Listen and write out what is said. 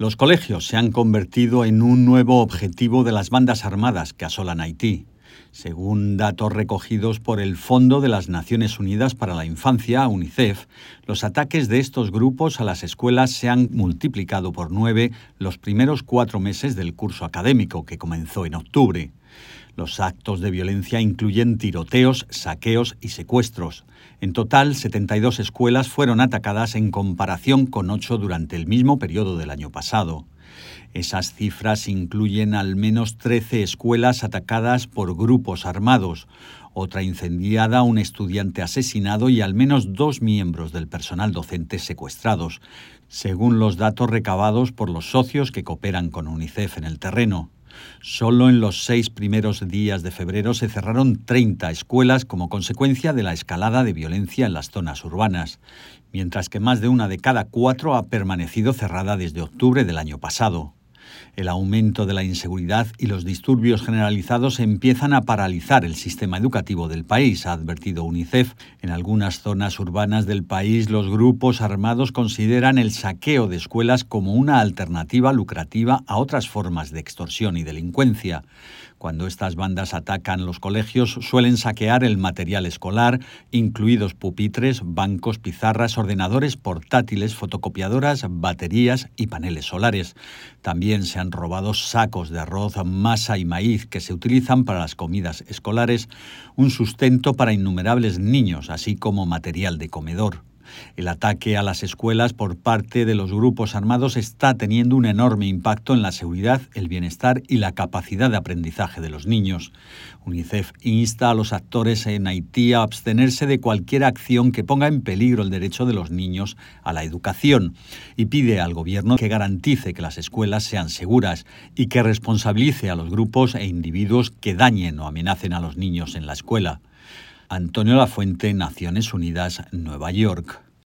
Los colegios se han convertido en un nuevo objetivo de las bandas armadas que asolan Haití. Según datos recogidos por el Fondo de las Naciones Unidas para la Infancia, UNICEF, los ataques de estos grupos a las escuelas se han multiplicado por nueve los primeros cuatro meses del curso académico, que comenzó en octubre. Los actos de violencia incluyen tiroteos, saqueos y secuestros. En total, 72 escuelas fueron atacadas en comparación con 8 durante el mismo periodo del año pasado. Esas cifras incluyen al menos 13 escuelas atacadas por grupos armados, otra incendiada, un estudiante asesinado y al menos dos miembros del personal docente secuestrados, según los datos recabados por los socios que cooperan con UNICEF en el terreno. Solo en los seis primeros días de febrero se cerraron 30 escuelas como consecuencia de la escalada de violencia en las zonas urbanas, mientras que más de una de cada cuatro ha permanecido cerrada desde octubre del año pasado. El aumento de la inseguridad y los disturbios generalizados empiezan a paralizar el sistema educativo del país, ha advertido UNICEF. En algunas zonas urbanas del país, los grupos armados consideran el saqueo de escuelas como una alternativa lucrativa a otras formas de extorsión y delincuencia. Cuando estas bandas atacan los colegios, suelen saquear el material escolar, incluidos pupitres, bancos, pizarras, ordenadores portátiles, fotocopiadoras, baterías y paneles solares. También se han robado sacos de arroz, masa y maíz que se utilizan para las comidas escolares, un sustento para innumerables niños, así como material de comedor. El ataque a las escuelas por parte de los grupos armados está teniendo un enorme impacto en la seguridad, el bienestar y la capacidad de aprendizaje de los niños. UNICEF insta a los actores en Haití a abstenerse de cualquier acción que ponga en peligro el derecho de los niños a la educación y pide al gobierno que garantice que las escuelas sean seguras y que responsabilice a los grupos e individuos que dañen o amenacen a los niños en la escuela. Antonio Lafuente, Naciones Unidas, Nueva York.